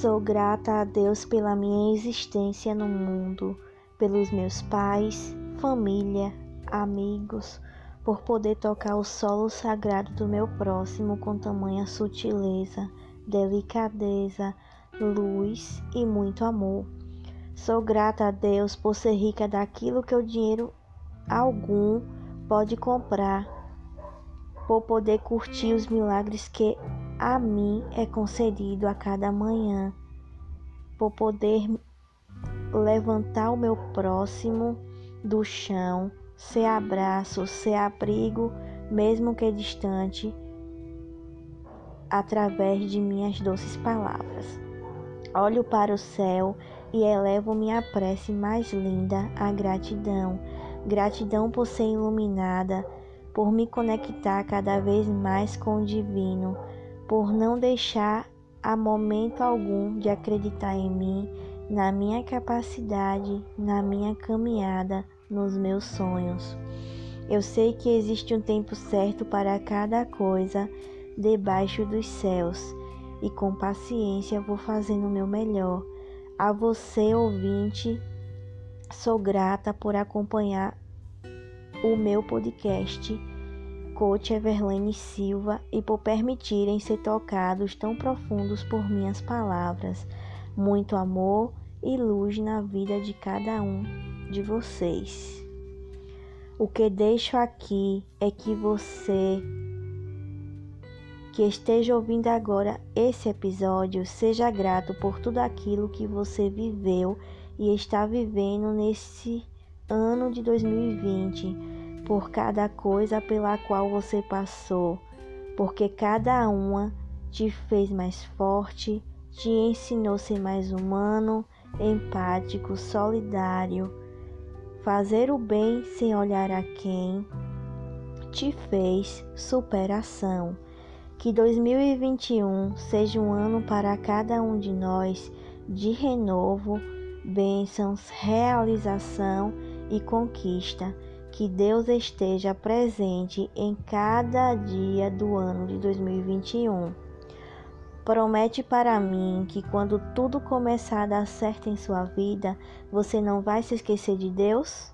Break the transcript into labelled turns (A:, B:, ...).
A: Sou grata a Deus pela minha existência no mundo, pelos meus pais, família, amigos, por poder tocar o solo sagrado do meu próximo com tamanha sutileza, delicadeza, luz e muito amor. Sou grata a Deus por ser rica daquilo que o dinheiro algum pode comprar, por poder curtir os milagres que a mim é concedido a cada manhã, por poder levantar o meu próximo do chão, ser abraço, ser abrigo, mesmo que distante, através de minhas doces palavras. Olho para o céu e elevo minha prece mais linda à gratidão. Gratidão por ser iluminada, por me conectar cada vez mais com o divino por não deixar a momento algum de acreditar em mim, na minha capacidade, na minha caminhada, nos meus sonhos. Eu sei que existe um tempo certo para cada coisa debaixo dos céus e com paciência vou fazendo o meu melhor. A você, ouvinte, sou grata por acompanhar o meu podcast coach Everlane Silva e por permitirem ser tocados tão profundos por minhas palavras. Muito amor e luz na vida de cada um de vocês. O que deixo aqui é que você que esteja ouvindo agora esse episódio seja grato por tudo aquilo que você viveu e está vivendo nesse ano de 2020 por cada coisa pela qual você passou, porque cada uma te fez mais forte, te ensinou a ser mais humano, empático, solidário. Fazer o bem sem olhar a quem te fez superação. Que 2021 seja um ano para cada um de nós de renovo, bênçãos, realização e conquista que Deus esteja presente em cada dia do ano de 2021. Promete para mim que quando tudo começar a dar certo em sua vida, você não vai se esquecer de Deus?